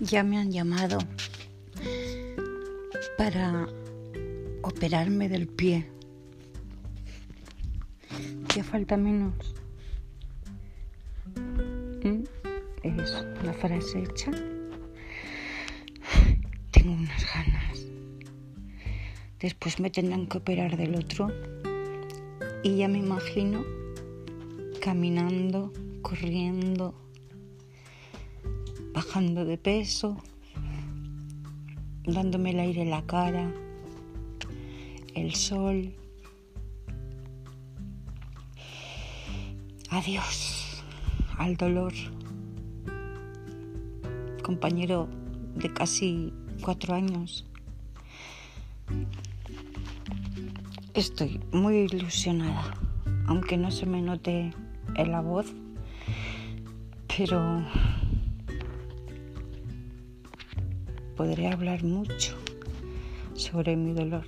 Ya me han llamado para operarme del pie. Ya falta menos. Es una frase hecha. Tengo unas ganas. Después me tendrán que operar del otro. Y ya me imagino caminando, corriendo bajando de peso, dándome el aire en la cara, el sol. Adiós al dolor, compañero de casi cuatro años. Estoy muy ilusionada, aunque no se me note en la voz, pero podré hablar mucho sobre mi dolor.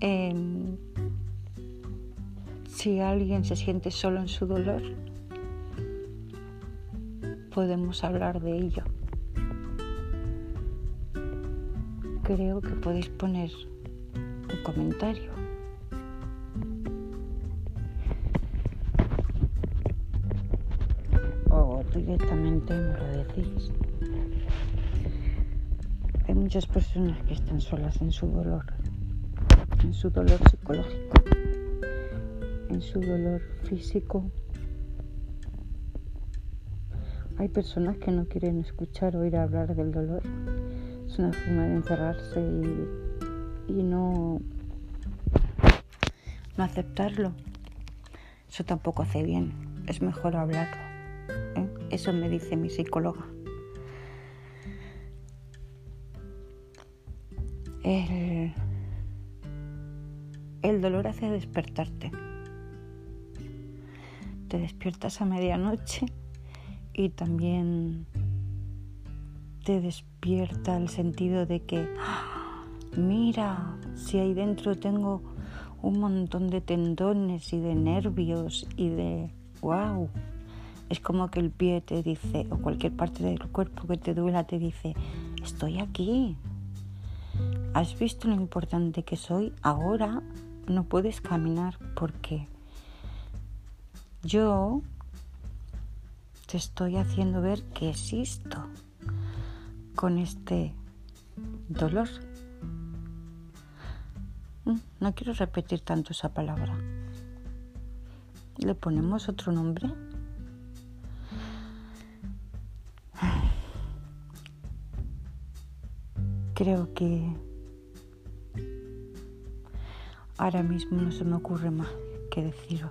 Em, si alguien se siente solo en su dolor, podemos hablar de ello. Creo que podéis poner un comentario. Directamente me lo decís. Hay muchas personas que están solas en su dolor, en su dolor psicológico, en su dolor físico. Hay personas que no quieren escuchar o oír hablar del dolor. Es una forma de encerrarse y, y no, no aceptarlo. Eso tampoco hace bien. Es mejor hablarlo. Eso me dice mi psicóloga. El, el dolor hace despertarte. Te despiertas a medianoche y también te despierta el sentido de que, ¡ah! mira, si ahí dentro tengo un montón de tendones y de nervios y de, wow. Es como que el pie te dice, o cualquier parte del cuerpo que te duela te dice, estoy aquí, ¿Has visto lo importante que soy? Ahora no puedes caminar porque yo te estoy haciendo ver que existo con este dolor. Mm, no quiero repetir tanto esa palabra. ¿Le ponemos otro nombre? Creo que Ahora mismo no se me ocurre más que deciros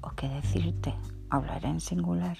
o que decirte. Hablaré en singular.